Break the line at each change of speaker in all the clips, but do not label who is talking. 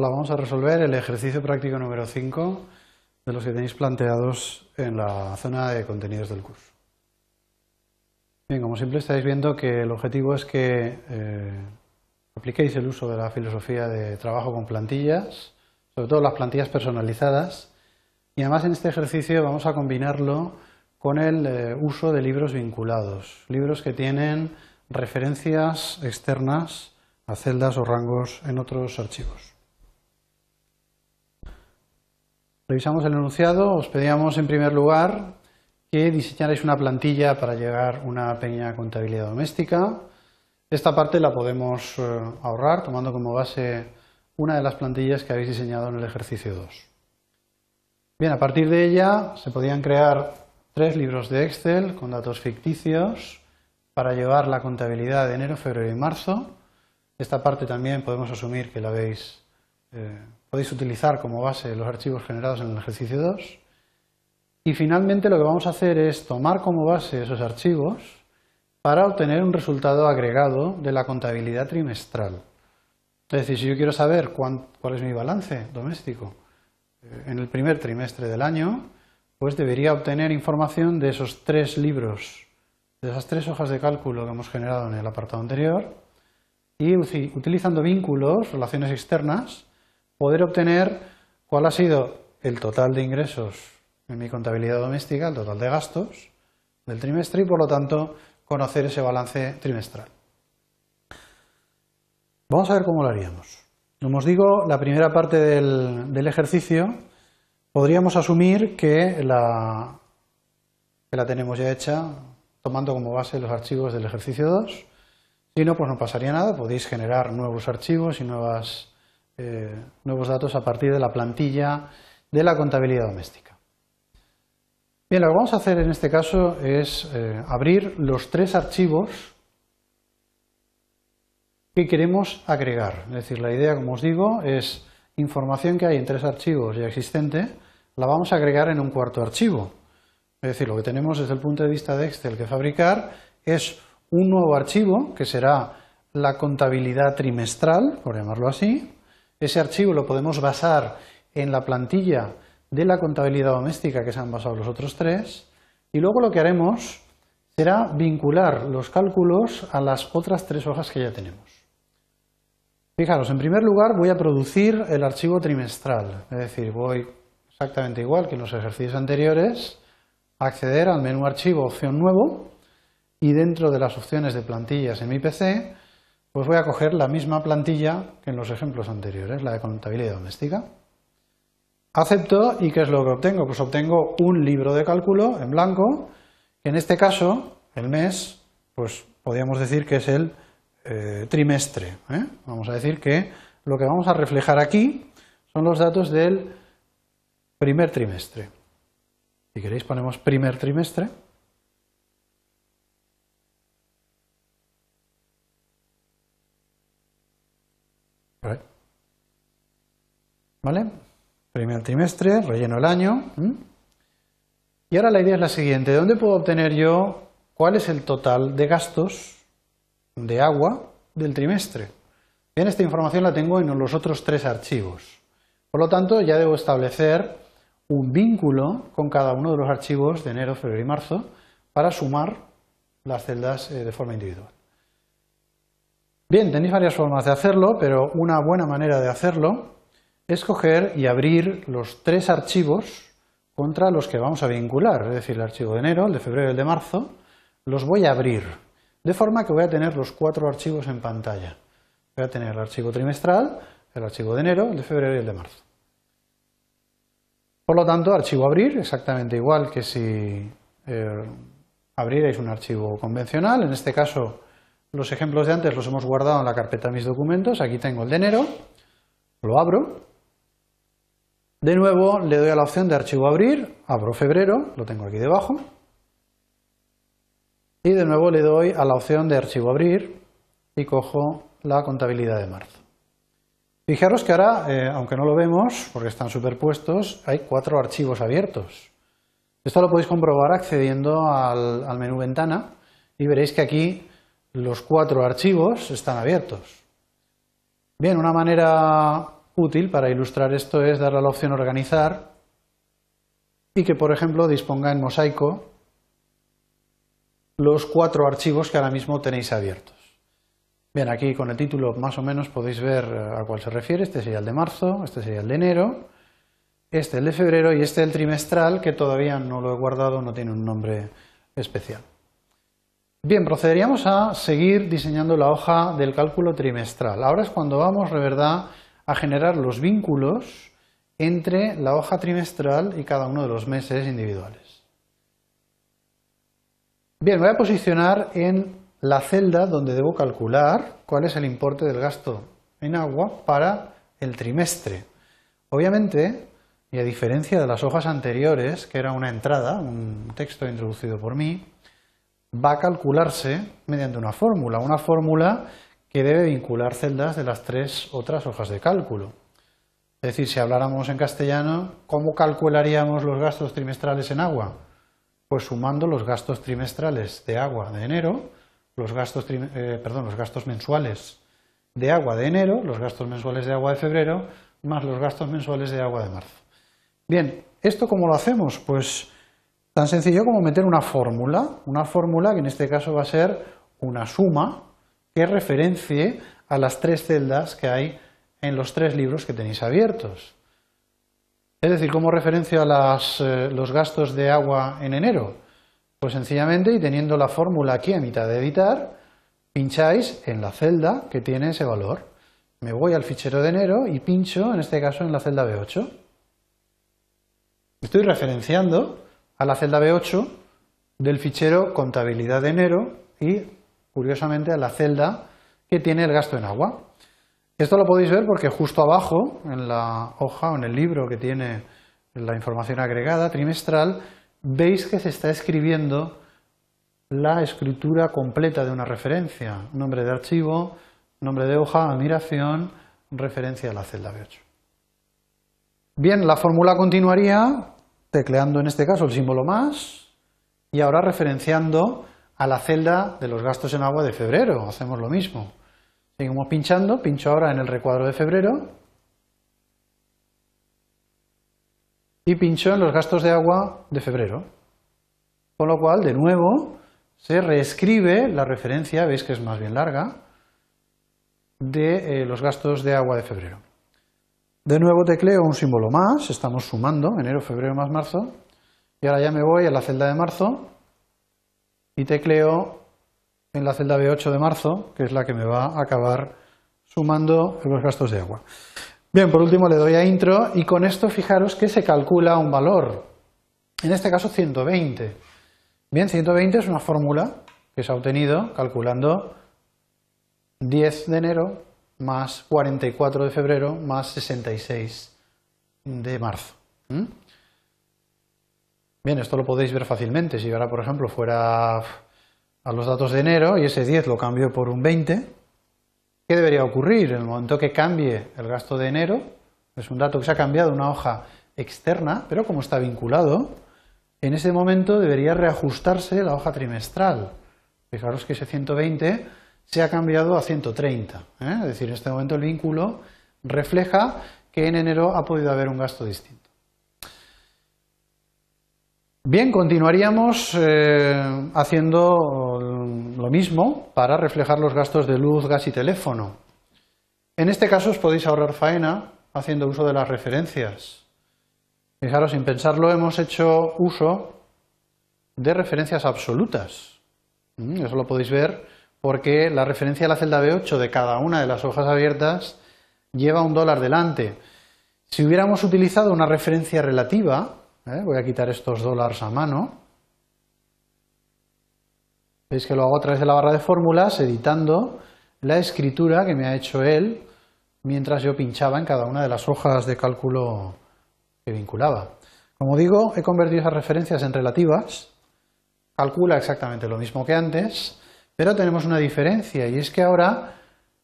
Hola, vamos a resolver el ejercicio práctico número 5 de los que tenéis planteados en la zona de contenidos del curso. Bien, como siempre estáis viendo que el objetivo es que eh, apliquéis el uso de la filosofía de trabajo con plantillas, sobre todo las plantillas personalizadas, y además en este ejercicio vamos a combinarlo con el eh, uso de libros vinculados, libros que tienen referencias externas a celdas o rangos en otros archivos. Revisamos el enunciado. Os pedíamos en primer lugar que diseñarais una plantilla para llegar una pequeña contabilidad doméstica. Esta parte la podemos eh, ahorrar tomando como base una de las plantillas que habéis diseñado en el ejercicio 2. Bien, a partir de ella se podían crear tres libros de Excel con datos ficticios para llevar la contabilidad de enero, febrero y marzo. Esta parte también podemos asumir que la veis eh, podéis utilizar como base los archivos generados en el ejercicio 2. Y finalmente lo que vamos a hacer es tomar como base esos archivos para obtener un resultado agregado de la contabilidad trimestral. Es decir, si yo quiero saber cuál es mi balance doméstico eh, en el primer trimestre del año, pues debería obtener información de esos tres libros, de esas tres hojas de cálculo que hemos generado en el apartado anterior, y utilizando vínculos, relaciones externas, poder obtener cuál ha sido el total de ingresos en mi contabilidad doméstica, el total de gastos del trimestre y por lo tanto conocer ese balance trimestral. Vamos a ver cómo lo haríamos. Como os digo, la primera parte del, ejercicio podríamos asumir que la, que la tenemos ya hecha tomando como base los archivos del ejercicio 2. Si no, pues no pasaría nada, podéis generar nuevos archivos y nuevas eh, nuevos datos a partir de la plantilla de la contabilidad doméstica. Bien, lo que vamos a hacer en este caso es eh, abrir los tres archivos que queremos agregar. Es decir, la idea, como os digo, es información que hay en tres archivos ya existente, la vamos a agregar en un cuarto archivo. Es decir, lo que tenemos desde el punto de vista de Excel que fabricar es un nuevo archivo, que será la contabilidad trimestral, por llamarlo así, ese archivo lo podemos basar en la plantilla de la contabilidad doméstica que se han basado los otros tres y luego lo que haremos será vincular los cálculos a las otras tres hojas que ya tenemos. Fijaros, en primer lugar voy a producir el archivo trimestral, es decir, voy exactamente igual que en los ejercicios anteriores a acceder al menú archivo opción nuevo y dentro de las opciones de plantillas en mi PC pues voy a coger la misma plantilla que en los ejemplos anteriores, la de contabilidad doméstica. Acepto y ¿qué es lo que obtengo? Pues obtengo un libro de cálculo en blanco, que en este caso, el mes, pues podríamos decir que es el eh, trimestre. ¿eh? Vamos a decir que lo que vamos a reflejar aquí son los datos del primer trimestre. Si queréis ponemos primer trimestre. ¿Vale? Primer trimestre, relleno el año. Y ahora la idea es la siguiente. ¿De dónde puedo obtener yo cuál es el total de gastos de agua del trimestre? Bien, esta información la tengo en los otros tres archivos. Por lo tanto, ya debo establecer un vínculo con cada uno de los archivos de enero, febrero y marzo para sumar las celdas eh, de forma individual. Bien, tenéis varias formas de hacerlo, pero una buena manera de hacerlo es coger y abrir los tres archivos contra los que vamos a vincular, es decir, el archivo de enero, el de febrero y el de marzo, los voy a abrir, de forma que voy a tener los cuatro archivos en pantalla. Voy a tener el archivo trimestral, el archivo de enero, el de febrero y el de marzo. Por lo tanto, archivo abrir, exactamente igual que si eh, abrierais un archivo convencional. En este caso, los ejemplos de antes los hemos guardado en la carpeta mis documentos. Aquí tengo el de enero, lo abro de nuevo le doy a la opción de archivo abrir, abro febrero, lo tengo aquí debajo. Y de nuevo le doy a la opción de archivo abrir y cojo la contabilidad de marzo. Fijaros que ahora, eh, aunque no lo vemos, porque están superpuestos, hay cuatro archivos abiertos. Esto lo podéis comprobar accediendo al, al menú ventana y veréis que aquí los cuatro archivos están abiertos. Bien, una manera útil para ilustrar esto es darle a la opción organizar y que, por ejemplo, disponga en mosaico los cuatro archivos que ahora mismo tenéis abiertos. Bien, aquí con el título más o menos podéis ver a cuál se refiere. Este sería el de marzo, este sería el de enero, este el de febrero y este el trimestral, que todavía no lo he guardado, no tiene un nombre especial. Bien, procederíamos a seguir diseñando la hoja del cálculo trimestral. Ahora es cuando vamos, de verdad, a generar los vínculos entre la hoja trimestral y cada uno de los meses individuales. Bien, voy a posicionar en la celda donde debo calcular cuál es el importe del gasto en agua para el trimestre. Obviamente, y a diferencia de las hojas anteriores, que era una entrada, un texto introducido por mí, va a calcularse mediante una fórmula, una fórmula que debe vincular celdas de las tres otras hojas de cálculo. Es decir, si habláramos en castellano, ¿cómo calcularíamos los gastos trimestrales en agua? Pues sumando los gastos trimestrales de agua de enero, los gastos, eh, perdón, los gastos mensuales de agua de enero, los gastos mensuales de agua de febrero, más los gastos mensuales de agua de marzo. Bien, ¿esto cómo lo hacemos? Pues Tan sencillo como meter una fórmula, una fórmula que en este caso va a ser una suma que referencie a las tres celdas que hay en los tres libros que tenéis abiertos. Es decir, ¿cómo referencio a eh, los gastos de agua en enero? Pues sencillamente, y teniendo la fórmula aquí a mitad de editar, pincháis en la celda que tiene ese valor. Me voy al fichero de enero y pincho, en este caso, en la celda B8. Estoy referenciando a la celda B8 del fichero contabilidad de enero y, curiosamente, a la celda que tiene el gasto en agua. Esto lo podéis ver porque justo abajo, en la hoja o en el libro que tiene la información agregada trimestral, veis que se está escribiendo la escritura completa de una referencia, nombre de archivo, nombre de hoja, admiración, referencia a la celda B8. Bien, la fórmula continuaría tecleando en este caso el símbolo más y ahora referenciando a la celda de los gastos en agua de febrero. Hacemos lo mismo. Seguimos pinchando, pincho ahora en el recuadro de febrero y pincho en los gastos de agua de febrero. Con lo cual, de nuevo, se reescribe la referencia, veis que es más bien larga, de eh, los gastos de agua de febrero. De nuevo tecleo un símbolo más, estamos sumando enero, febrero más marzo, y ahora ya me voy a la celda de marzo y tecleo en la celda B8 de marzo, que es la que me va a acabar sumando los gastos de agua. Bien, por último le doy a intro y con esto fijaros que se calcula un valor, en este caso 120. Bien, 120 es una fórmula que se ha obtenido calculando 10 de enero más 44 de febrero más 66 de marzo. Bien, esto lo podéis ver fácilmente. Si ahora, por ejemplo, fuera a los datos de enero y ese 10 lo cambio por un 20, ¿qué debería ocurrir? En el momento que cambie el gasto de enero, es un dato que se ha cambiado una hoja externa, pero como está vinculado, en ese momento debería reajustarse la hoja trimestral. Fijaros que ese 120 se ha cambiado a 130. ¿eh? Es decir, en este momento el vínculo refleja que en enero ha podido haber un gasto distinto. Bien, continuaríamos eh, haciendo lo mismo para reflejar los gastos de luz, gas y teléfono. En este caso os podéis ahorrar faena haciendo uso de las referencias. Fijaros, sin pensarlo hemos hecho uso de referencias absolutas. Mm, eso lo podéis ver porque la referencia a la celda B8 de cada una de las hojas abiertas lleva un dólar delante. Si hubiéramos utilizado una referencia relativa, ¿eh? voy a quitar estos dólares a mano, veis que lo hago a través de la barra de fórmulas, editando la escritura que me ha hecho él mientras yo pinchaba en cada una de las hojas de cálculo que vinculaba. Como digo, he convertido esas referencias en relativas, calcula exactamente lo mismo que antes, pero tenemos una diferencia y es que ahora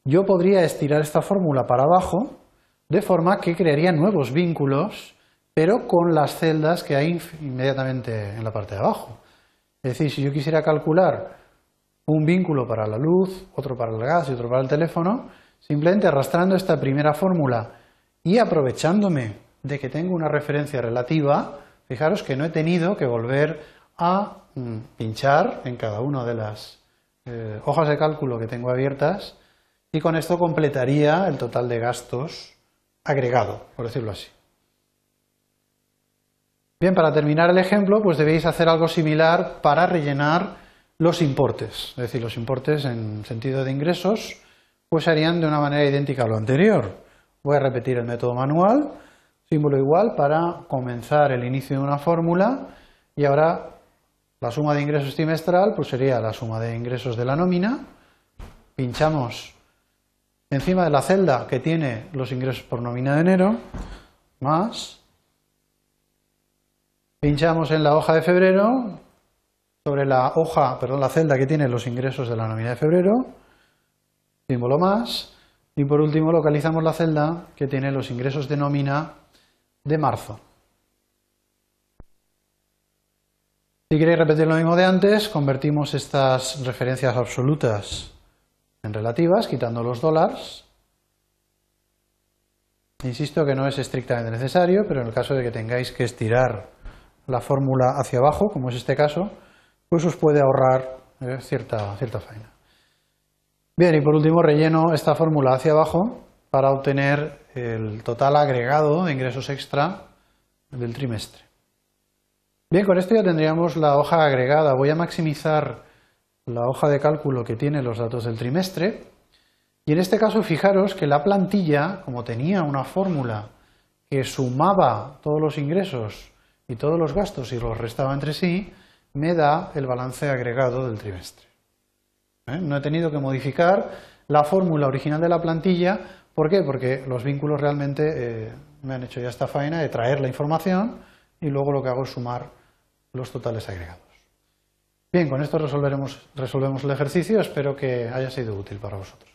yo podría estirar esta fórmula para abajo de forma que crearía nuevos vínculos, pero con las celdas que hay inmediatamente en la parte de abajo. Es decir, si yo quisiera calcular un vínculo para la luz, otro para el gas y otro para el teléfono, simplemente arrastrando esta primera fórmula y aprovechándome de que tengo una referencia relativa, fijaros que no he tenido que volver a mm, pinchar en cada una de las eh, hojas de cálculo que tengo abiertas y con esto completaría el total de gastos agregado, por decirlo así. Bien, para terminar el ejemplo, pues debéis hacer algo similar para rellenar los importes. Es decir, los importes en sentido de ingresos, pues harían de una manera idéntica a lo anterior. Voy a repetir el método manual, símbolo igual para comenzar el inicio de una fórmula y ahora la suma de ingresos trimestral pues sería la suma de ingresos de la nómina. Pinchamos encima de la celda que tiene los ingresos por nómina de enero, más Pinchamos en la hoja de febrero, sobre la hoja, perdón, la celda que tiene los ingresos de la nómina de febrero, símbolo más, y por último localizamos la celda que tiene los ingresos de nómina de marzo. Si queréis repetir lo mismo de antes, convertimos estas referencias absolutas en relativas, quitando los dólares. Insisto que no es estrictamente necesario, pero en el caso de que tengáis que estirar la fórmula hacia abajo, como es este caso, pues os puede ahorrar eh, cierta, cierta faena. Bien, y por último relleno esta fórmula hacia abajo para obtener el total agregado de ingresos extra del trimestre. Bien, con esto ya tendríamos la hoja agregada. Voy a maximizar la hoja de cálculo que tiene los datos del trimestre. Y en este caso, fijaros que la plantilla, como tenía una fórmula que sumaba todos los ingresos y todos los gastos y los restaba entre sí, me da el balance agregado del trimestre. ¿Eh? No he tenido que modificar la fórmula original de la plantilla. ¿Por qué? Porque los vínculos realmente eh, me han hecho ya esta faena de traer la información y luego lo que hago es sumar los totales agregados. Bien, con esto resolvemos el ejercicio. Espero que haya sido útil para vosotros.